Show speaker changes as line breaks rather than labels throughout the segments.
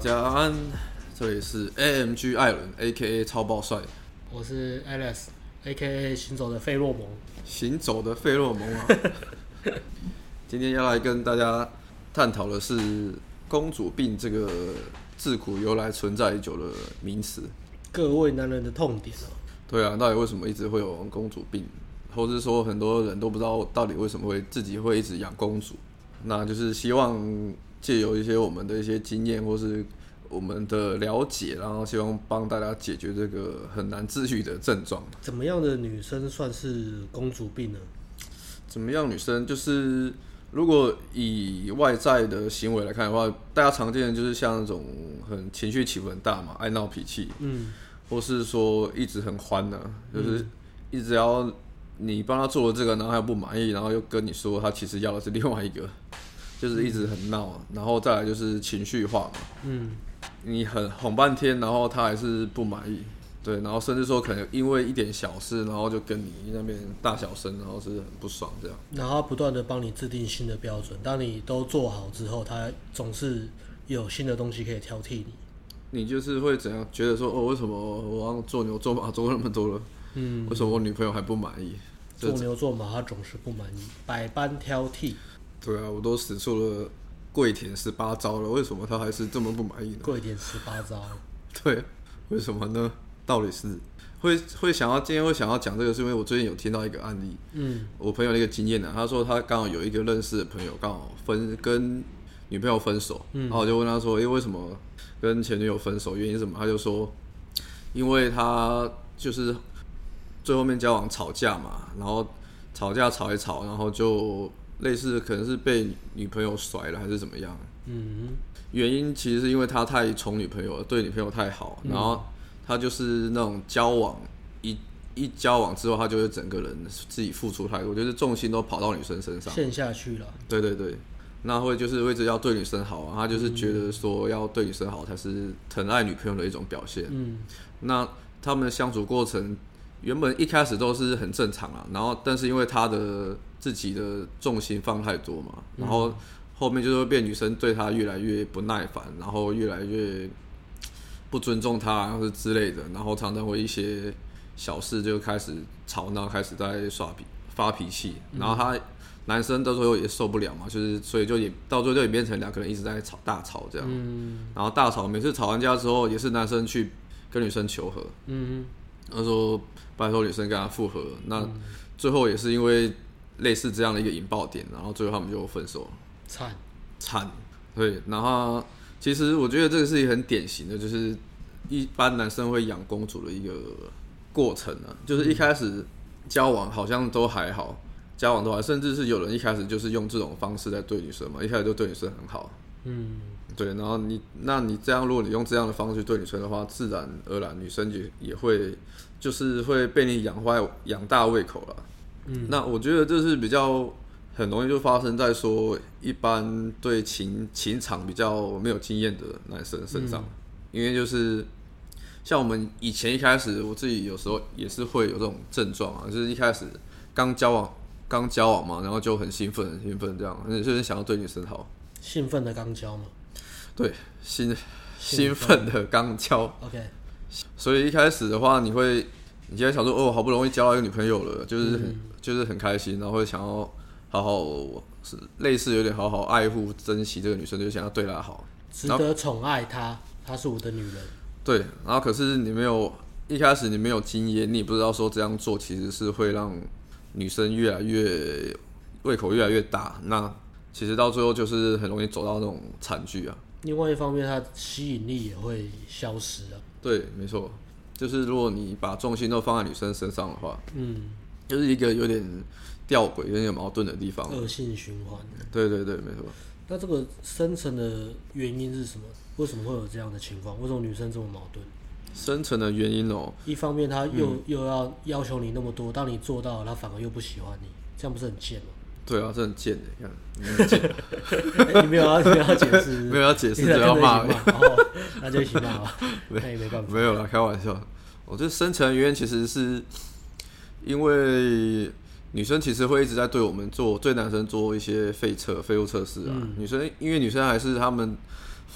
家安，这里是 AMG 艾伦 （A.K.A. 超爆帅），
我是 Alex（A.K.A. 行走的费洛蒙）。
行走的费洛蒙啊！今天要来跟大家探讨的是“公主病”这个自古由来、存在已久的名词，
各位男人的痛点哦。
对啊，到底为什么一直会有公主病，或是说很多人都不知道到底为什么会自己会一直养公主？那就是希望。借由一些我们的一些经验，或是我们的了解，然后希望帮大家解决这个很难治愈的症状。
怎么样的女生算是公主病呢？
怎么样女生就是，如果以外在的行为来看的话，大家常见的就是像那种很情绪起伏很大嘛，爱闹脾气，嗯，或是说一直很欢呢、啊，就是一直要你帮他做了这个，然后还不满意，然后又跟你说他其实要的是另外一个。就是一直很闹，然后再来就是情绪化嘛。嗯，你很哄半天，然后他还是不满意，对，然后甚至说可能因为一点小事，然后就跟你那边大小声，然后是很不爽这样。
然后不断的帮你制定新的标准，当你都做好之后，他总是有新的东西可以挑剔你。
你就是会怎样觉得说，哦，为什么我做牛做马做那么多了，嗯，为什么我女朋友还不满意？
做牛做马，他总是不满意，百般挑剔。
对啊，我都使出了跪舔十八招了，为什么他还是这么不满意呢？
跪舔十八招，
对，为什么呢？道理是会会想要今天会想要讲这个，是因为我最近有听到一个案例，嗯，我朋友的一个经验呢，他说他刚好有一个认识的朋友刚好分跟女朋友分手，嗯，然后我就问他说，因，为什么跟前女友分手？原因是什么？他就说，因为他就是最后面交往吵架嘛，然后吵架吵一吵，然后就。类似可能是被女朋友甩了还是怎么样？嗯，原因其实是因为他太宠女朋友了，对女朋友太好，然后他就是那种交往一一交往之后，他就会整个人自己付出太多，就是重心都跑到女生身上，
陷下去了。
对对对，那会就是为着要对女生好啊，他就是觉得说要对女生好才是疼爱女朋友的一种表现。嗯，那他们的相处过程原本一开始都是很正常啊，然后但是因为他的。自己的重心放太多嘛，然后后面就会变女生对他越来越不耐烦，然后越来越不尊重他，或是之类的，然后常常会一些小事就开始吵闹，开始在耍脾发脾气，然后他男生到最后也受不了嘛，就是所以就也到最后就演变成两个人一直在吵大吵这样，然后大吵，每次吵完架之后也是男生去跟女生求和，嗯，他说拜托女生跟他复合，那最后也是因为。类似这样的一个引爆点，然后最后他们就分手了。惨惨，对。然后其实我觉得这个是一个很典型的，就是一般男生会养公主的一个过程啊。就是一开始交往好像都还好，交往都还，甚至是有人一开始就是用这种方式在对女生嘛，一开始就对女生很好。嗯，对。然后你，那你这样，如果你用这样的方式去对女生的话，自然而然女生也也会就是会被你养坏、养大胃口了。嗯，那我觉得这是比较很容易就发生在说一般对情情场比较没有经验的男生身上，嗯，因为就是像我们以前一开始，我自己有时候也是会有这种症状啊，就是一开始刚交往刚交往嘛，然后就很兴奋很兴奋这样，就是想要对女生好，
兴奋的刚交嘛，
对，兴兴奋。的刚交
，OK，
所以一开始的话，你会你现在想说哦，好不容易交到一个女朋友了，就是很。嗯就是很开心，然后会想要好好是类似有点好好爱护、珍惜这个女生，就想要对她好，
值得宠爱她，她是我的女人。
对，然后可是你没有一开始你没有经验，你也不知道说这样做其实是会让女生越来越胃口越来越大，那其实到最后就是很容易走到那种惨剧啊。
另外一方面，它吸引力也会消失啊。对，
没错，就是如果你把重心都放在女生身上的话，嗯。就是一个有点吊诡、有点矛盾的地方，
恶性循环。
对对对，没错。
那这个深层的原因是什么？为什么会有这样的情况？为什么女生这么矛盾？
深层的原因哦，
一方面她又、嗯、又要要求你那么多，当你做到了，她反而又不喜欢你，这样不是很贱吗？
对啊，这很贱的，你看，
没有要，没有要解释，
没有要解释，只要骂，
那就一起骂 吧，那也没办法。
没有啦，开玩笑。我觉得深层原因其实是。因为女生其实会一直在对我们做，对男生做一些废测、废物测试啊。嗯、女生因为女生还是他们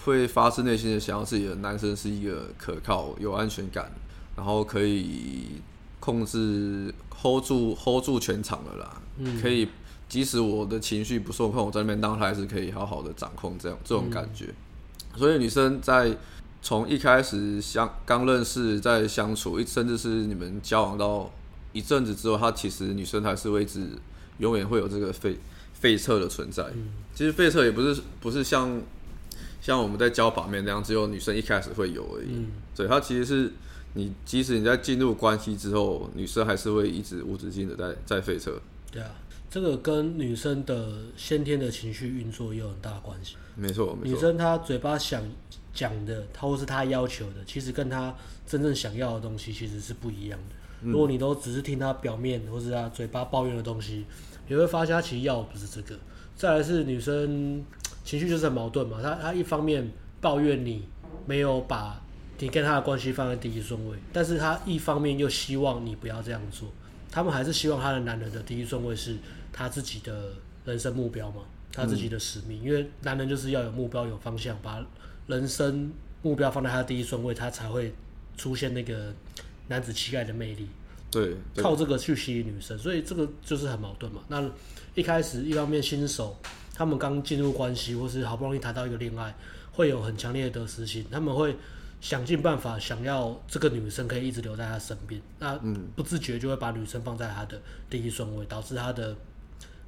会发自内心的想要自己的男生是一个可靠、有安全感，然后可以控制 hold 住 hold 住全场的啦。嗯，可以即使我的情绪不受控，我在那边当他还是可以好好的掌控这样这种感觉。嗯、所以女生在从一开始相刚认识，在相处，一甚至是你们交往到一阵子之后，她其实女生还是会一直永远会有这个废废测的存在。嗯、其实废测也不是不是像。像我们在教把面那样，只有女生一开始会有而已。嗯，对，她其实是你，即使你在进入关系之后，女生还是会一直无止境的在在废测。
对啊，这个跟女生的先天的情绪运作也有很大关系。
没错，没错。
女生她嘴巴想讲的，她或是她要求的，其实跟她真正想要的东西其实是不一样的。嗯，如果你都只是听她表面或是她嘴巴抱怨的东西，你会发现她其实要的不是这个。再来是女生。情绪就是很矛盾嘛，她她一方面抱怨你没有把你跟她的关系放在第一顺位，但是她一方面又希望你不要这样做，他们还是希望他的男人的第一顺位是他自己的人生目标嘛，他自己的使命，嗯、因为男人就是要有目标有方向，把人生目标放在他的第一顺位，他才会出现那个男子气概的魅力，
对，对，
靠这个去吸引女生，所以这个就是很矛盾嘛。那一开始一方面新手。他们刚进入关系，或是好不容易谈到一个恋爱，会有很强烈的得失心。他们会想尽办法，想要这个女生可以一直留在他身边。那不自觉就会把女生放在他的第一顺位，导致他的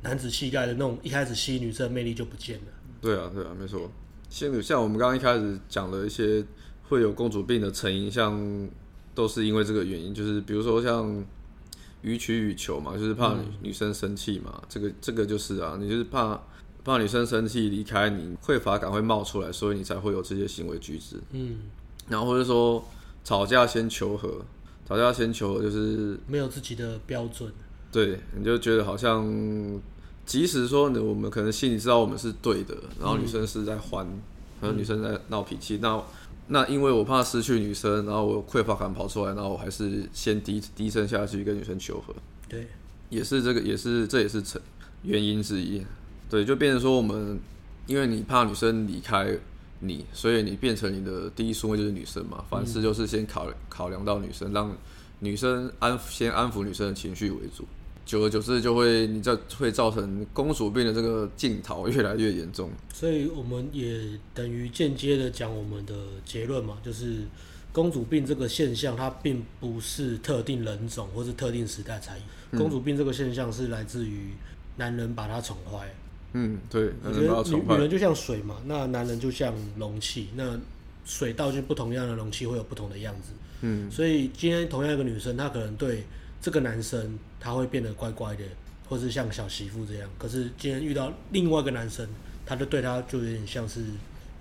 男子气概的那种一开始吸引女生的魅力就不见了。
对啊，对啊，没错。像像我们刚刚一开始讲的一些会有公主病的成因，像都是因为这个原因，就是比如说像予取予求嘛，就是怕女、生生气嘛。这个这个就是啊，你就是怕。怕女生生气离开你，匮乏感会冒出来，所以你才会有这些行为举止。嗯，然后或者说吵架先求和，吵架先求和就是
没有自己的标准。
对，你就觉得好像，即使说我们可能心里知道我们是对的，然后女生是在欢，然后女生在闹脾气，嗯、那那因为我怕失去女生，然后我匮乏感跑出来，然后我还是先低低声下去跟女生求和。
对，
也是这个，也是这也是成原因之一。对，就变成说我们，因为你怕女生离开你，所以你变成你的第一顺位就是女生嘛。凡事就是先考考量到女生，让女生安先安抚女生的情绪为主。久而久之，就会你这会造成公主病的这个镜头越来越严重。
所以我们也等于间接的讲我们的结论嘛，就是公主病这个现象，它并不是特定人种或是特定时代才有。公主病这个现象是来自于男人把她宠坏。
嗯，
对，女女人就像水嘛，那男人就像容器，那水倒进不同样的容器会有不同的样子。嗯，所以今天同样一个女生，她可能对这个男生，他会变得乖乖的，或是像小媳妇这样。可是今天遇到另外一个男生，他就对他就有点像是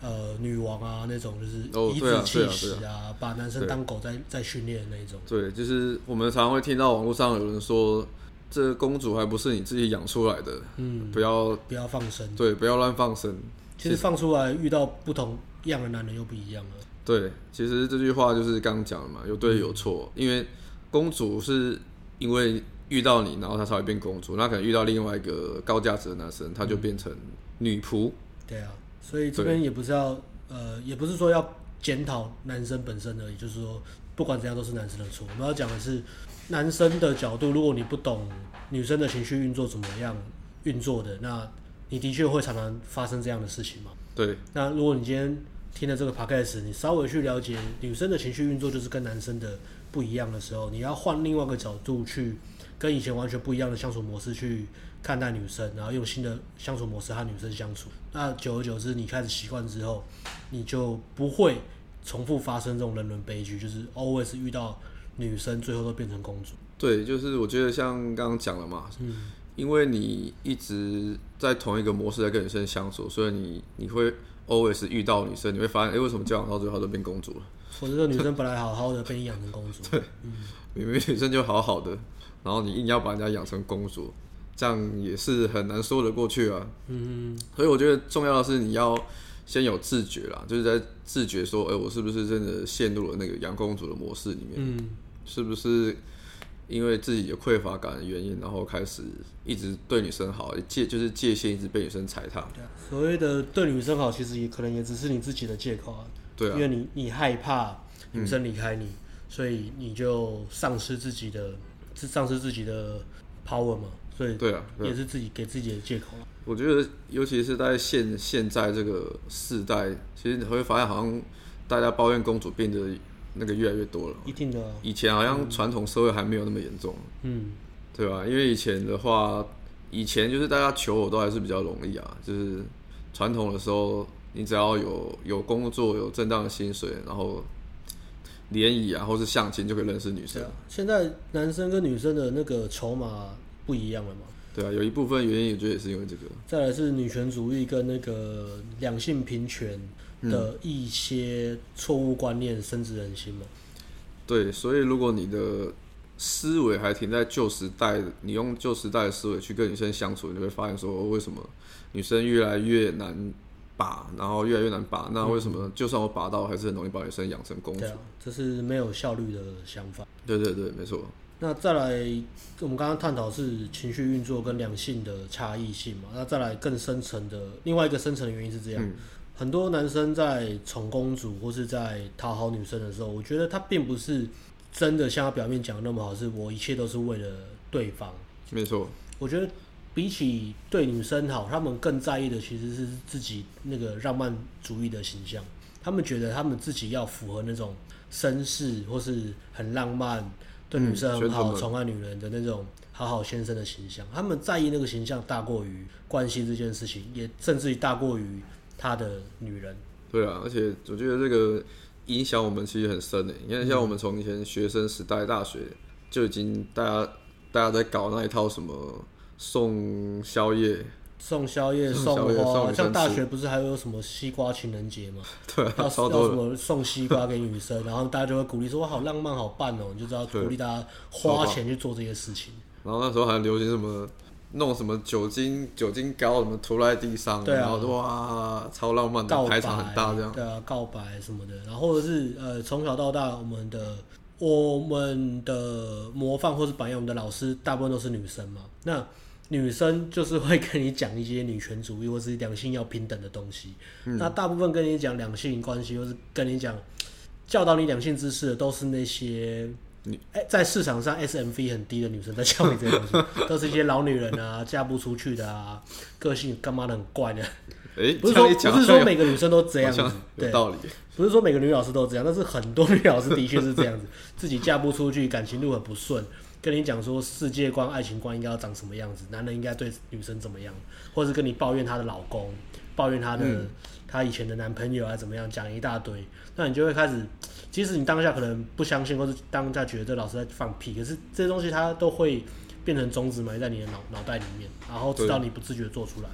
呃女王啊那种，就是颐指气使啊，把男生当狗在在训练的那一种。
对，就是我们常常会听到网络上有人说。这公主还不是你自己养出来的，嗯，不要
不要放生，
对，不要乱放生。
其实放出来遇到不同样的男人又不一样了。
对，其实这句话就是刚刚讲的嘛，有对有错。嗯，因为公主是因为遇到你，然后他才会变公主。那可能遇到另外一个高价值的男生，他就变成女仆。
对啊，所以这边也不是要呃，也不是说要检讨男生本身而已，就是说不管怎样都是男生的错。我们要讲的是。男生的角度，如果你不懂女生的情绪运作怎么样运作的，那你的确会常常发生这样的事情嘛？
对。
那如果你今天听了这个 podcast，你稍微去了解女生的情绪运作就是跟男生的不一样的时候，你要换另外一个角度去跟以前完全不一样的相处模式去看待女生，然后用新的相处模式和女生相处。那久而久之，你开始习惯之后，你就不会重复发生这种人伦悲剧，就是 always 遇到。女生最后都变成公主。
对，就是我觉得像刚刚讲了嘛，嗯，因为你一直在同一个模式在跟女生相处，所以你你会 always 遇到女生，你会发现，哎，为什么交往到最后都变公主了？
我觉得女生本来好好的被你养成公主，
对，嗯，明明女生就好好的，然后你硬要把人家养成公主，这样也是很难说得过去啊。嗯，所以我觉得重要的是你要先有自觉啦，就是在自觉说，哎，我是不是真的陷入了那个养公主的模式里面？嗯。是不是因为自己有匮乏感的原因，然后开始一直对女生好，界就是界限一直被女生踩踏。
所谓的对女生好，其实也可能也只是你自己的借口啊。
对啊，
因为你你害怕女生离开你，嗯，所以你就丧失自己的，丧失自己的 power 嘛。所以对啊，也是自己给自己的借口。
我觉得，尤其是在现现在这个世代，其实你会发现，好像大家抱怨公主病的。那个越来越多了，
一定的。
以前好像传统社会还没有那么严重，
嗯，
对吧？因为以前的话，以前就是大家求偶都还是比较容易啊，就是传统的时候，你只要有有工作、有正当的薪水，然后联谊啊，或是相亲就可以认识女生。
啊，现在男生跟女生的那个筹码不一样了嘛？
对啊，有一部分原因，我觉得也是因为这个。
再来是女权主义跟那个两性平权。的一些错误观念深植人心嘛？
对，所以如果你的思维还停在旧时代，你用旧时代的思维去跟女生相处，你会发现说，为什么女生越来越难把，然后越来越难把？那为什么就算我把到，还是很容易把女生养成公主？对啊，
这是没有效率的想法。
对对对，没错。
那再来，我们刚刚探讨是情绪运作跟两性的差异性嘛？那再来更深层的另外一个深层的原因是这样。嗯很多男生在宠公主或是在讨好女生的时候，我觉得他并不是真的像他表面讲的那么好，是我一切都是为了对方。
没错，
我觉得比起对女生好，他们更在意的其实是自己那个浪漫主义的形象。他们觉得他们自己要符合那种绅士或是很浪漫、对女生很好、宠爱女人的那种好好先生的形象。他们在意那个形象大过于关系这件事情，也甚至于大过于。他的女人，
对啊，而且我觉得这个影响我们其实很深诶。你看，像我们从以前学生时代、大学就已经大家大家在搞那一套什么送宵夜、
送宵夜、送花，像大学不是还有什么西瓜情人节吗？
对啊，
要要什么送西瓜给女生，然后大家就会鼓励说：“哇，好浪漫，好棒哦！”你就知道鼓励大家花钱去做这些事情。
然后那时候还流行什么？弄什么酒精酒精膏什么涂在地上，
对啊，
然后哇，超浪漫的，排场很大这样。
对啊，告白什么的，然后或者是呃，从小到大，我们的我们的模范或是榜样，我们的老师大部分都是女生嘛。那女生就是会跟你讲一些女权主义或是两性要平等的东西。嗯、那大部分跟你讲两性关系或是跟你讲教导你两性知识的，都是那些。哎，在市场上 S M V 很低的女生在教你这些东西，都是一些老女人啊，嫁不出去的啊，个性干嘛的很怪的。哎，不是说不是说每个女生都这样子，对，道理。不是说每个女老师都这样，但是很多女老师的确是这样子，自己嫁不出去，感情路很不顺，跟你讲说世界观、爱情观应该要长什么样子，男人应该对女生怎么样，或者是跟你抱怨她的老公，抱怨她的她以前的男朋友啊怎么样，讲一大堆，那你就会开始。即使你当下可能不相信，或是当下觉得这老师在放屁，可是这些东西它都会变成种子埋在你的脑脑袋里面，然后直到你不自觉做出来。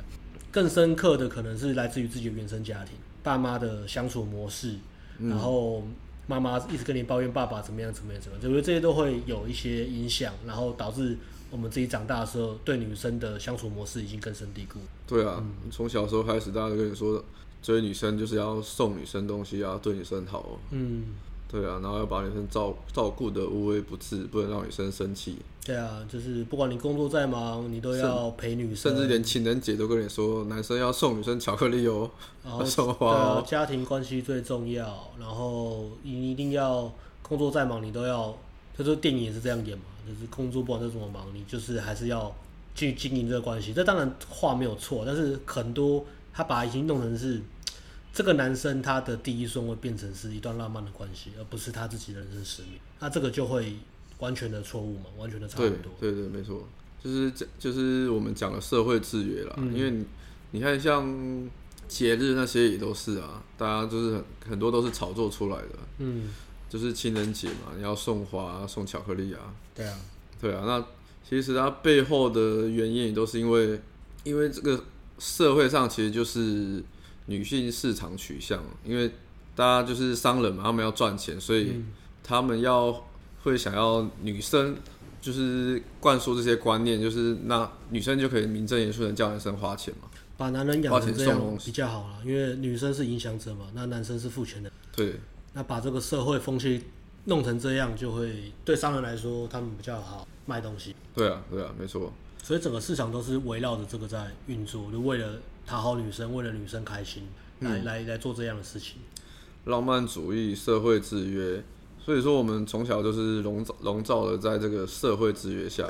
更深刻的可能是来自于自己的原生家庭，爸妈的相处模式，然后妈妈一直跟你抱怨爸爸怎么样怎么样怎么样，我觉得这些都会有一些影响，然后导致我们自己长大的时候对女生的相处模式已经根深蒂固。
对啊，从、嗯、小时候开始，大家都跟你说，追女生就是要送女生东西，啊对女生好。嗯。对啊，然后要把女生照照顾得无微不至，不能让女生生气。
对啊，就是不管你工作再忙，你都要陪女生。
甚至连情人节都跟你说，男生要送女生巧克力哦，然后 送花哦。
对啊，家庭关系最重要，然后你一定要工作再忙，你都要。就是电影也是这样演嘛，就是工作不管再怎么忙，你就是还是要去经营这个关系。这当然话没有错，但是很多他把已经弄成是。这个男生他的第一顺位变成是一段浪漫的关系，而不是他自己的人生使命。那这个就会完全的错误嘛，完全的差很多。
对对对，没错，就是讲就是我们讲的社会制约啦。嗯、因为你，你看像节日那些也都是啊，大家就是很很多都是炒作出来的。嗯，就是情人节嘛，你要送花、送巧克力啊。
对啊，
对啊。那其实它背后的原因也都是因为，因为这个社会上其实就是。女性市场取向，因为大家就是商人嘛，他们要赚钱，所以他们要会想要女生就是灌输这些观念，就是那女生就可以名正言顺的叫男生花钱嘛，
把男人养成这样比较好了，因为女生是影响者嘛，那男生是付钱的。
对，
那把这个社会风气弄成这样，就会对商人来说，他们比较好卖东西。
对啊，对啊，没错。
所以整个市场都是围绕着这个在运作，就为了讨好女生，为了女生开心，来、嗯、来来做这样的事情。
浪漫主义、社会制约，所以说我们从小就是笼罩笼罩的在这个社会制约下。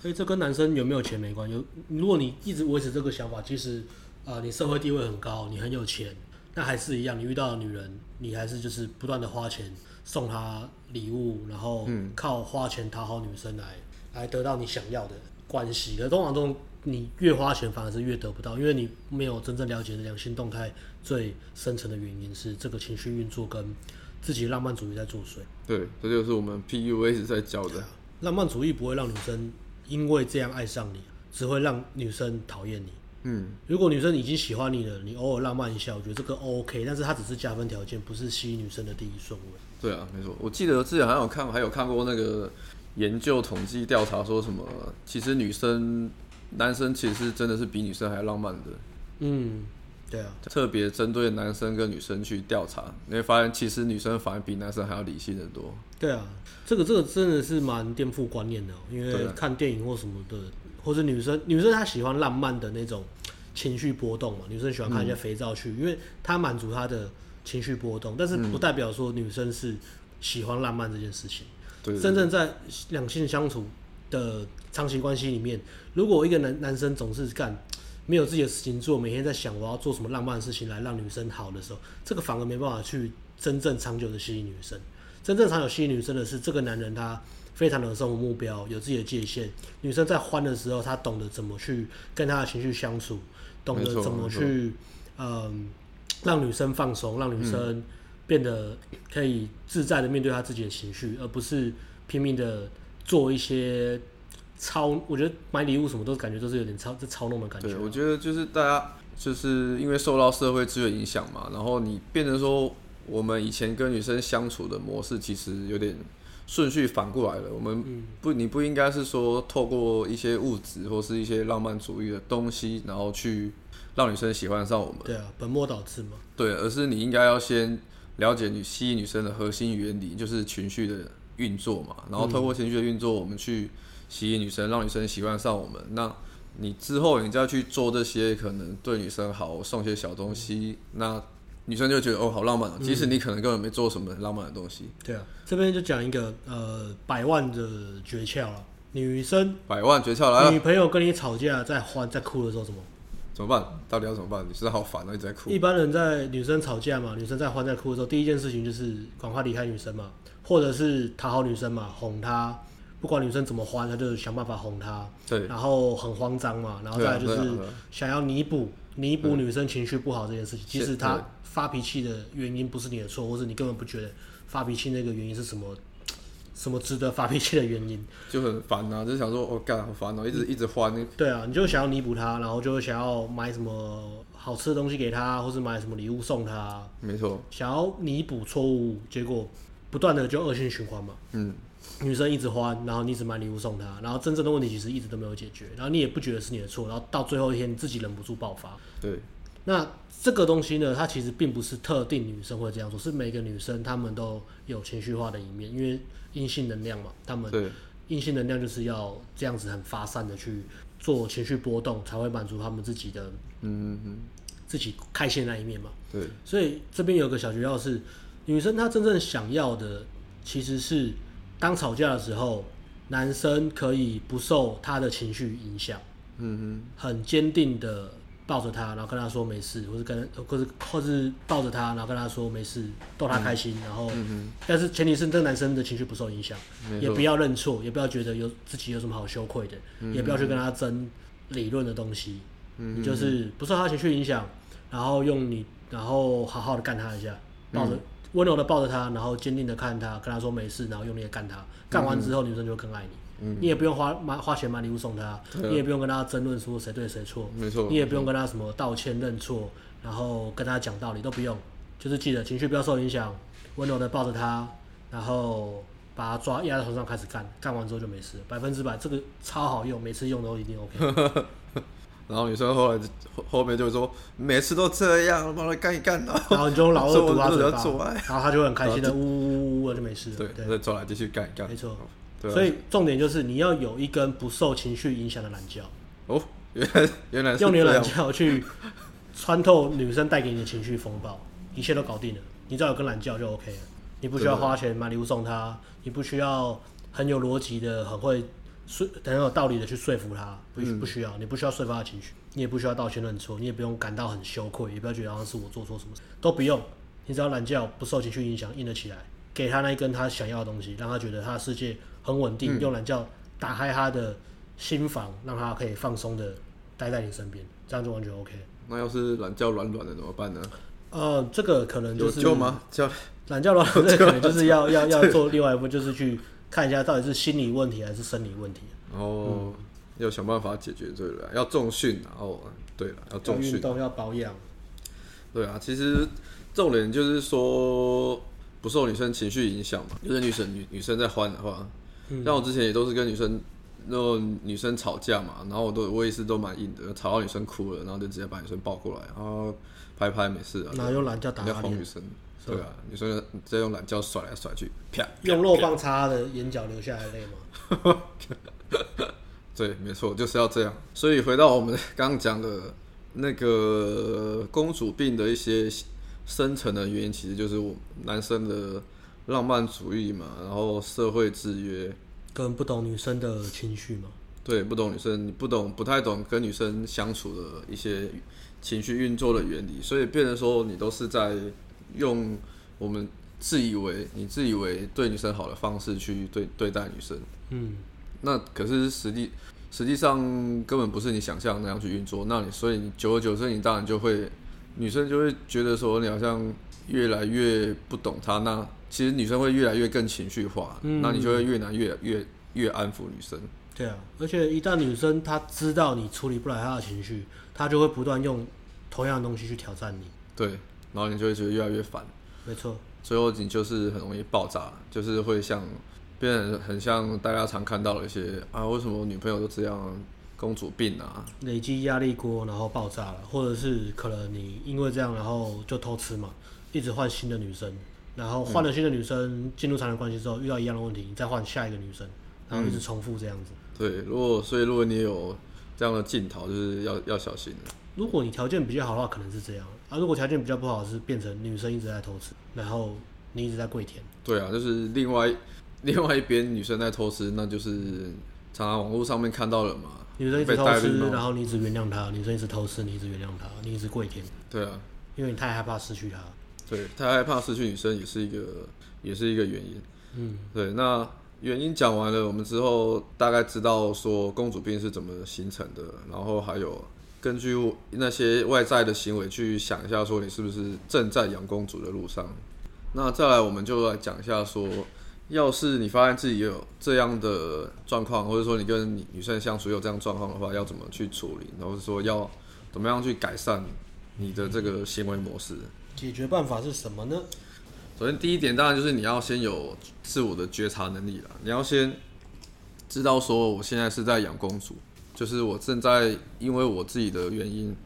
所以这跟男生有没有钱没关系。有，如果你一直维持这个想法，其实啊、呃，你社会地位很高，你很有钱，那还是一样，你遇到的女人，你还是就是不断的花钱送她礼物，然后靠花钱讨好女生来来得到你想要的关系。可通常中，你越花钱反而是越得不到，因为你没有真正了解的两性动态最深层的原因是这个情绪运作跟自己浪漫主义在作祟。
对，这就是我们 PUA 是在教的。
浪漫主义不会让女生。因为这样爱上你，只会让女生讨厌你。嗯，如果女生已经喜欢你了，你偶尔浪漫一下，我觉得这个 OK。但是它只是加分条件，不是吸引女生的第一顺位。
对啊，没错。我记得之前还有看，还有看过那个研究统计调查，说什么其实女生、男生其实真的是比女生还浪漫的。
嗯。对啊，
特别针对男生跟女生去调查，你会发现其实女生反而比男生还要理性的多。
对啊，这个这个真的是蛮颠覆观念的，因为看电影或什么的，或者女生女生她喜欢浪漫的那种情绪波动嘛，女生喜欢看一些肥皂剧，嗯、因为她满足她的情绪波动，但是不代表说女生是喜欢浪漫这件事情。对，真正在两性相处的长期关系里面，如果一个男男生总是干。没有自己的事情做，每天在想我要做什么浪漫的事情来让女生好的时候，这个反而没办法去真正长久的吸引女生。真正长久吸引女生的是这个男人，他非常的有生活目标，有自己的界限。女生在欢的时候，他懂得怎么去跟他的情绪相处，懂得怎么去嗯让女生放松，让女生变得可以自在的面对她自己的情绪，而不是拼命的做一些。操，我觉得买礼物什么都感觉都是有点操，这操弄的感觉。
对，我觉得就是大家就是因为受到社会资源影响嘛，然后你变成说，我们以前跟女生相处的模式其实有点顺序反过来了。我们不，你不应该是说透过一些物质或是一些浪漫主义的东西，然后去让女生喜欢上我们。
对啊，本末倒置嘛。
对，而是你应该要先了解你吸引女生的核心原理，就是情绪的运作嘛。然后透过情绪的运作，我们去。吸引女生，让女生喜欢上我们。那你之后你再去做这些，可能对女生好，送些小东西，那女生就觉得哦，好浪漫。即使你可能根本没做什么浪漫的东西。
对啊，这边就讲一个呃百万的诀窍了。女生
百万诀窍来了。
女朋友跟你吵架，在欢在哭的时候怎么？
怎么办？到底要怎么办？女生好烦啊，一直在哭。
一般人在女生吵架嘛，女生在欢在哭的时候，第一件事情就是赶快离开女生嘛，或者是讨好女生嘛，哄她。不管女生怎么欢，他就想办法哄她。对，然后很慌张嘛，然后再来就是想要弥补弥补女生情绪不好这件事情。其实她发脾气的原因不是你的错，或是你根本不觉得发脾气那个原因是什么什么值得发脾气的原因，
就很烦啊，就想说我，干好烦哦，一直一直欢。
对啊，你就想要弥补他，然后就想要买什么好吃的东西给他，或是买什么礼物送他。
没错，
想要弥补错误，结果不断的就恶性循环嘛。嗯。女生一直欢，然后你一直买礼物送她，然后真正的问题其实一直都没有解决，然后你也不觉得是你的错，然后到最后一天你自己忍不住爆发。
对，
那这个东西呢，它其实并不是特定女生会这样做，是每个女生她们都有情绪化的一面，因为阴性能量嘛，他们阴性能量就是要这样子很发散的去做情绪波动，才会满足他们自己的嗯嗯自己开心的那一面嘛。
对，
所以这边有个小诀窍是，女生她真正想要的其实是。当吵架的时候，男生可以不受她的情绪影响，嗯哼，很坚定的抱着他，然后跟他说没事，或是跟，或是或是抱着他，然后跟他说没事，逗他开心，嗯、然后，嗯、但是前提是这个男生的情绪不受影响，也不要认错，也不要觉得有自己有什么好羞愧的，嗯、也不要去跟他争理论的东西，就是不受他情绪影响，然后用你，然后好好的干他一下，抱着。嗯温柔的抱着他，然后坚定的看他，跟他说没事，然后用力的干他。干完之后，女生就会更爱你。嗯、你也不用花买花钱买礼物送他，啊、你也不用跟他争论说谁对谁错。没错。你也不用跟他什么道歉认错，然后跟他讲道理都不用，就是记得情绪不要受影响，温柔的抱着他，然后把他抓压在床上开始干，干完之后就没事，百分之百，这个超好用，每次用都一定 OK。
然后女生后来后后面就会说，每次都这样，帮他干一干，
然后你就老二堵他 嘴巴，然后他就会很开心的呜呜呜呜就没事了。
对，对再走来继续干一干。
没错。
对啊、
所以重点就是你要有一根不受情绪影响的懒觉。
哦，原来 原来是
用你的懒觉去穿透女生带给你的情绪风暴，一切都搞定了。你只要有根懒觉就 OK 了。你不需要花钱买礼物送她，你不需要很有逻辑的、很会说、很有道理的去说服她，不不需要。你不需要说服她的情绪，你也不需要道歉认错，你也不用感到很羞愧，也不要觉得好像是我做错什么事，都不用。你只要懒觉不受情绪影响，硬得起来，给她那一根她想要的东西，让她觉得她的世界很稳定，嗯、用懒觉打开他的心房，让他可以放松的待在你身边，这样就完全 OK。
那要是懒觉软软的怎么办呢？
呃，这个可能就是
有吗？叫
懒觉软软，这个可能就是要 要要做另外一步，就是去看一下到底是心理问题还是生理问题。
哦，嗯、要想办法解决这个，要重训，然后对了，要重训，
运动要保养。
对啊，其实重点就是说不受女生情绪影响嘛，就是女生女女生在欢的话，像、嗯、我之前也都是跟女生。那种女生吵架嘛，然后我都我也是都蛮硬的，吵到女生哭了，然后就直接把女生抱过来，然后拍拍没事啊。
然后用懒觉打她
女生，对啊，女生直接用懒觉甩来甩去，啪。
用肉棒擦的眼角流下来泪吗？
对，没错，就是要这样。所以回到我们刚刚讲的那个公主病的一些深层的原因，其实就是我男生的浪漫主义嘛，然后社会制约。
跟不懂女生的情绪嘛？
对，不懂女生，你不懂，不太懂跟女生相处的一些情绪运作的原理，所以变成说你都是在用我们自以为你自以为对女生好的方式去对对待女生。嗯，那可是实际实际上根本不是你想象那样去运作。那你所以你久而久之，你当然就会女生就会觉得说你好像越来越不懂她那。其实女生会越来越更情绪化，嗯，那你就会越难越越越安抚女生。
对啊，而且一旦女生她知道你处理不来她的情绪，她就会不断用同样的东西去挑战你。
对，然后你就会觉得越来越烦。
没错，
最后你就是很容易爆炸，就是会像变得很像大家常看到的一些啊，为什么我女朋友都这样，公主病啊，
累积压力锅然后爆炸了，或者是可能你因为这样然后就偷吃嘛，一直换新的女生。然后换了新的女生进入长期关系之后，遇到一样的问题，你再换下一个女生，然后一直重复这样子。
嗯、对，如果所以如果你有这样的镜头，就是要要小心。
如果你条件比较好的话，可能是这样啊；如果条件比较不好，是变成女生一直在偷吃，然后你一直在跪舔。
对啊，就是另外另外一边女生在偷吃，那就是常常网络上面看到了嘛。
女生一直偷吃，然后你一直原谅她；女生一直偷吃，你一直原谅她，你一直跪舔。
对啊，
因为你太害怕失去她。
对，太害怕失去女生也是一个，也是一个原因。嗯，对，那原因讲完了，我们之后大概知道说公主病是怎么形成的，然后还有根据那些外在的行为去想一下，说你是不是正在养公主的路上。那再来，我们就来讲一下说，要是你发现自己有这样的状况，或者说你跟女生相处有这样状况的话，要怎么去处理，然后说要怎么样去改善你的这个行为模式。
解决办法是什么呢？
首先，第一点当然就是你要先有自我的觉察能力了。你要先知道说，我现在是在养公主，就是我正在因为我自己的原因，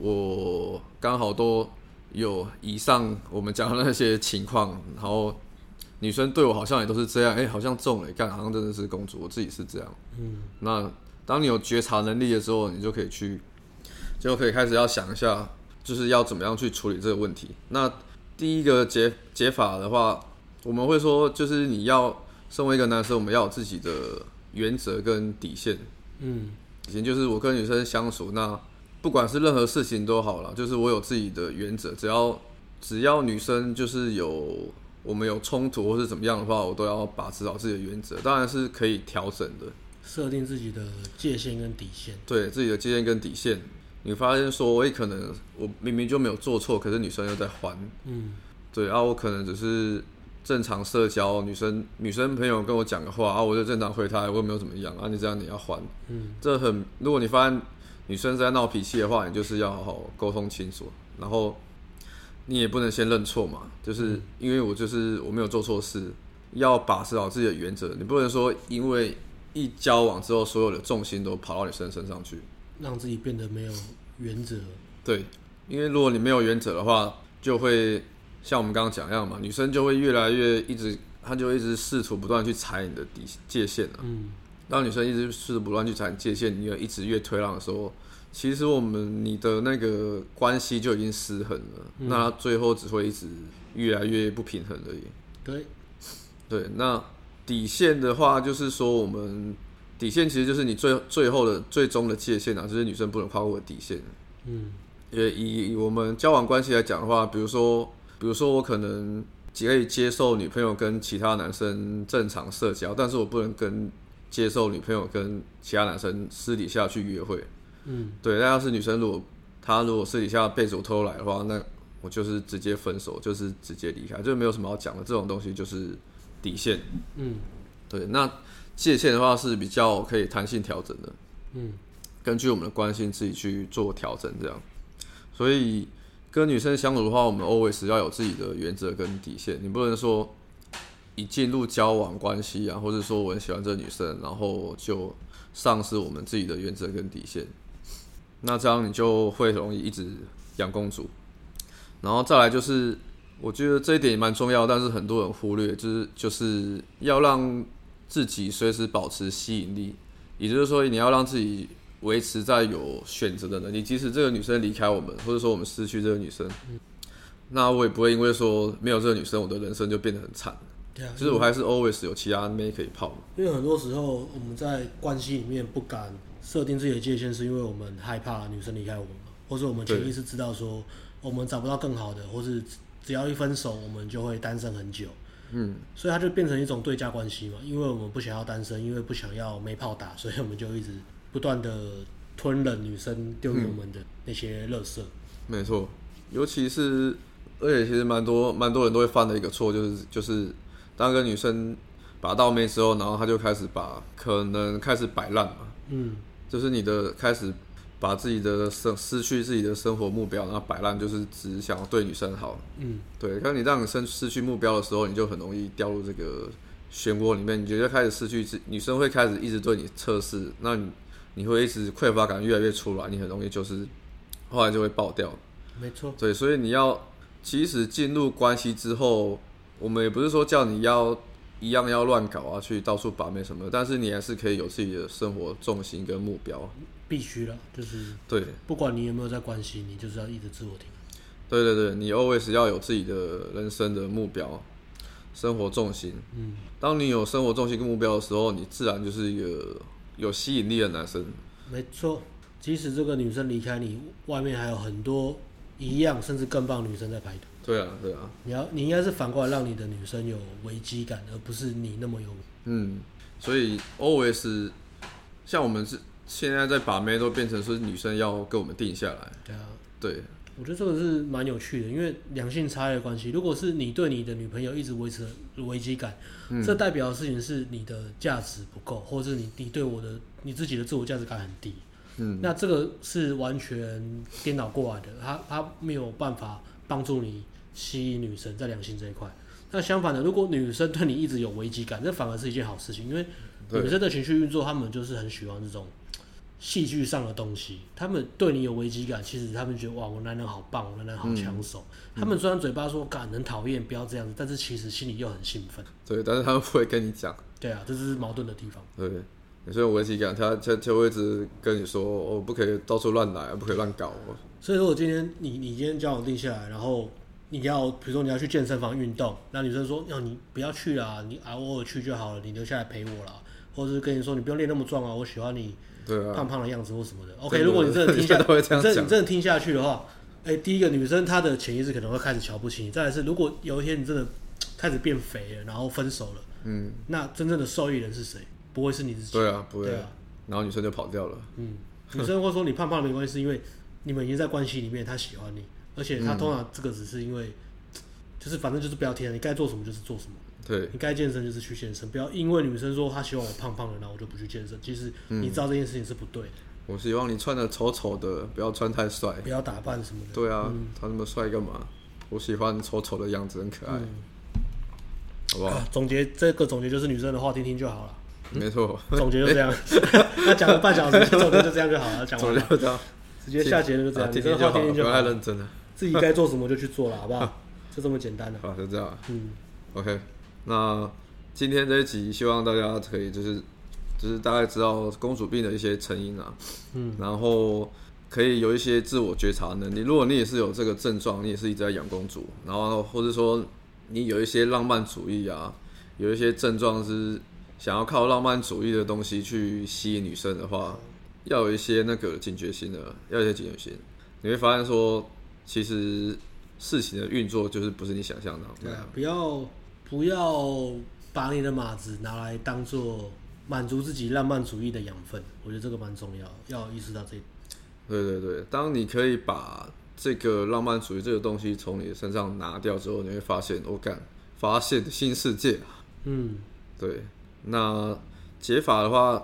我刚好都有以上我们讲的那些情况，然后女生对我好像也都是这样，哎、欸，好像中了，干，好像真的是公主，我自己是这样。嗯，那当你有觉察能力的时候，你就可以去，就可以开始要想一下。就是要怎么样去处理这个问题？那第一个解解法的话，我们会说，就是你要身为一个男生，我们要有自己的原则跟底线。嗯，以前就是我跟女生相处，那不管是任何事情都好了，就是我有自己的原则，只要只要女生就是有我们有冲突或是怎么样的话，我都要把持好自己的原则，当然是可以调整的，
设定自己的界限跟底线。
对，自己的界限跟底线。你发现说，我也可能我明明就没有做错，可是女生又在还，嗯，对啊，我可能只是正常社交，女生女生朋友跟我讲个话啊，我就正常回她，我也没有怎么样啊，你这样你要还，嗯，这很，如果你发现女生在闹脾气的话，你就是要好好沟通清楚，然后你也不能先认错嘛，就是因为我就是我没有做错事，要把持好自己的原则，你不能说因为一交往之后，所有的重心都跑到女生身上去。
让自己变得没有原则。
对，因为如果你没有原则的话，就会像我们刚刚讲一样嘛，女生就会越来越一直，她就一直试图不断去踩你的底界限啊。嗯。当女生一直试图不断去踩界限，你要一直越推让的时候，其实我们你的那个关系就已经失衡了，嗯、那最后只会一直越来越不平衡而已。
对，
对，那底线的话，就是说我们底线其实就是你最最后的最终的界限啊，就是女生不能跨过的底线。嗯，也以以我们交往关系来讲的话，比如说，比如说我可能可以接受女朋友跟其他男生正常社交，但是我不能跟接受女朋友跟其他男生私底下去约会。嗯，对，那要是女生如果她如果私底下被主偷来的话，那我就是直接分手，就是直接离开，就没有什么好讲的。这种东西就是底线。嗯，对，那界限的话是比较可以弹性调整的。嗯，根据我们的关系自己去做调整，这样。所以跟女生相处的话，我们 always 要有自己的原则跟底线，你不能说一进入交往关系啊，或者说我很喜欢这个女生，然后就丧失我们自己的原则跟底线。那这样你就会容易一直养公主，然后再来就是，我觉得这一点也蛮重要，但是很多人忽略，就是就是要让自己随时保持吸引力，也就是说你要让自己维持在有选择的能力，即使这个女生离开我们，或者说我们失去这个女生，那我也不会因为说没有这个女生，我的人生就变得很惨。对啊，其实我还是 always 有其他妹可以泡。
因为很多时候我们在关系里面不敢。设定自己的界限，是因为我们害怕女生离开我们，或是我们潜意识知道说我们找不到更好的，或是只要一分手，我们就会单身很久。嗯，所以它就变成一种对价关系嘛。因为我们不想要单身，因为不想要没炮打，所以我们就一直不断的吞了女生丢给我们的那些垃圾。
嗯，没错，尤其是而且其实蛮多蛮多人都会犯的一个错，就是就是当个女生把到妹之后，然后他就开始把可能开始摆烂嘛。嗯。就是你的开始，把自己的生失去自己的生活目标，然后摆烂，就是只想要对女生好。嗯，对。当你让你生失去目标的时候，你就很容易掉入这个漩涡里面。你觉得开始失去，女生会开始一直对你测试，那你你会一直匮乏感越来越出来，你很容易就是后来就会爆掉。
没错。
对，所以你要其实进入关系之后，我们也不是说叫你要。一样要乱搞啊，去到处把妹什么的，但是你还是可以有自己的生活重心跟目标。
必须了，就是
对，
不管你有没有在关心，你就是要一直自我提。
对对对，你 always 要有自己的人生的目标，生活重心。嗯，当你有生活重心跟目标的时候，你自然就是一个有吸引力的男生。
没错，即使这个女生离开你，外面还有很多一样甚至更棒女生在排队。
对啊，对啊，
你要你应该是反过来让你的女生有危机感，而不是你那么有。
嗯，所以 always 像我们是现在在把妹都变成是女生要跟我们定下来。
对啊，
对，
我觉得这个是蛮有趣的，因为两性差异的关系，如果是你对你的女朋友一直维持危机感，嗯，这代表的事情是你的价值不够，或者是你你对我的你自己的自我价值感很低。嗯，那这个是完全颠倒过来的，他他没有办法帮助你。吸引女生在两性这一块，那相反的，如果女生对你一直有危机感，这反而是一件好事情，因为女生的情绪运作，他们就是很喜欢这种戏剧上的东西。他们对你有危机感，其实他们觉得哇，我男人好棒，我男人好抢手。嗯、他们虽然嘴巴说“感很讨厌，不要这样子”，但是其实心里又很兴奋。
对，但是他们不会跟你讲。
对啊，这是矛盾的地方。
对，女生有危机感，他他就会一直跟你说：“我不可以到处乱来，不可以乱搞。”
所以说我今天你你今天交往定下来，然后。你要，比如说你要去健身房运动，那女生说，要你不要去啦，你偶尔去就好了，你留下来陪我啦，或者是跟你说，你不用练那么壮啊，我喜欢你胖胖的样子或什么的。OK，如果你真的听下，你真你真的听下去的话，哎、欸，第一个女生她的潜意识可能会开始瞧不起你，再来是如果有一天你真的开始变肥了，然后分手了，嗯，那真正的受益人是谁？不会是你自己。
对啊，不会。对啊，然后女生就跑掉了。
嗯，女生会说你胖胖的没关系，是因为你们已经在关系里面，她喜欢你。而且她通常这个只是因为，嗯、就是反正就是不要听，你该做什么就是做什么。
对，
你该健身就是去健身，不要因为女生说她希望我胖胖的，然后我就不去健身。其实你知道这件事情是不对的。
我希望你穿的丑丑的，不要穿太帅，
不要打扮什么的。
对啊，他、嗯、那么帅干嘛？我喜欢丑丑的样子，很可爱，嗯、好不好？
啊、总结这个总结就是女生的话听听就好了。
没错，
总结就这样。那讲了半小时，总结就这样就好了。讲完了，
就这样，
直接下结论就这样。
听听就好，不要太认真了。
自己该做什么就去做了，好不好？就这么简单了。
好，就这样。
嗯
，OK。那今天这一集，希望大家可以就是就是大概知道公主病的一些成因啊。嗯，然后。可以有一些自我觉察能力。如果你也是有这个症状，你也是一直在养公主，然后或者说你有一些浪漫主义啊，有一些症状是想要靠浪漫主义的东西去吸引女生的话，要有一些那个警觉心的，要有一些警觉心。你会发现说，其实事情的运作就是不是你想象的。
对啊，不要不要把你的马子拿来当做满足自己浪漫主义的养分。我觉得这个蛮重要，要意识到这一点。
对对对，当你可以把这个浪漫主义这个东西从你的身上拿掉之后，你会发现，我干，发现新世界。
嗯，
对。那解法的话，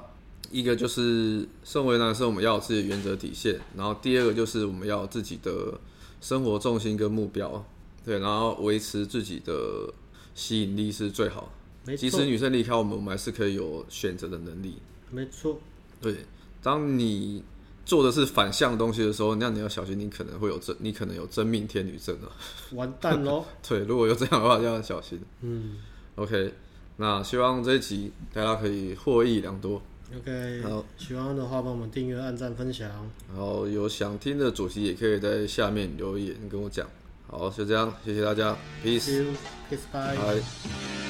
一个就是身为男生，我们要有自己的原则底线；然后第二个就是我们要有自己的生活重心跟目标。对，然后维持自己的吸引力是最好。
没错。
即使女生离开我们，我们还是可以有选择的能力。
没错。
对，当你。做的是反向的东西的时候，那你要小心，你可能会有真，你可能有真命天女症啊！
完蛋喽！
对，如果有这样的话，就要小心。
嗯
，OK，那希望这一集大家可以获益良多。
OK，
好，
喜欢的话帮我们订阅、按赞、分享。
然后有想听的主题，也可以在下面留言跟我讲。好，就这样，谢谢大家，Peace，Peace，Bye。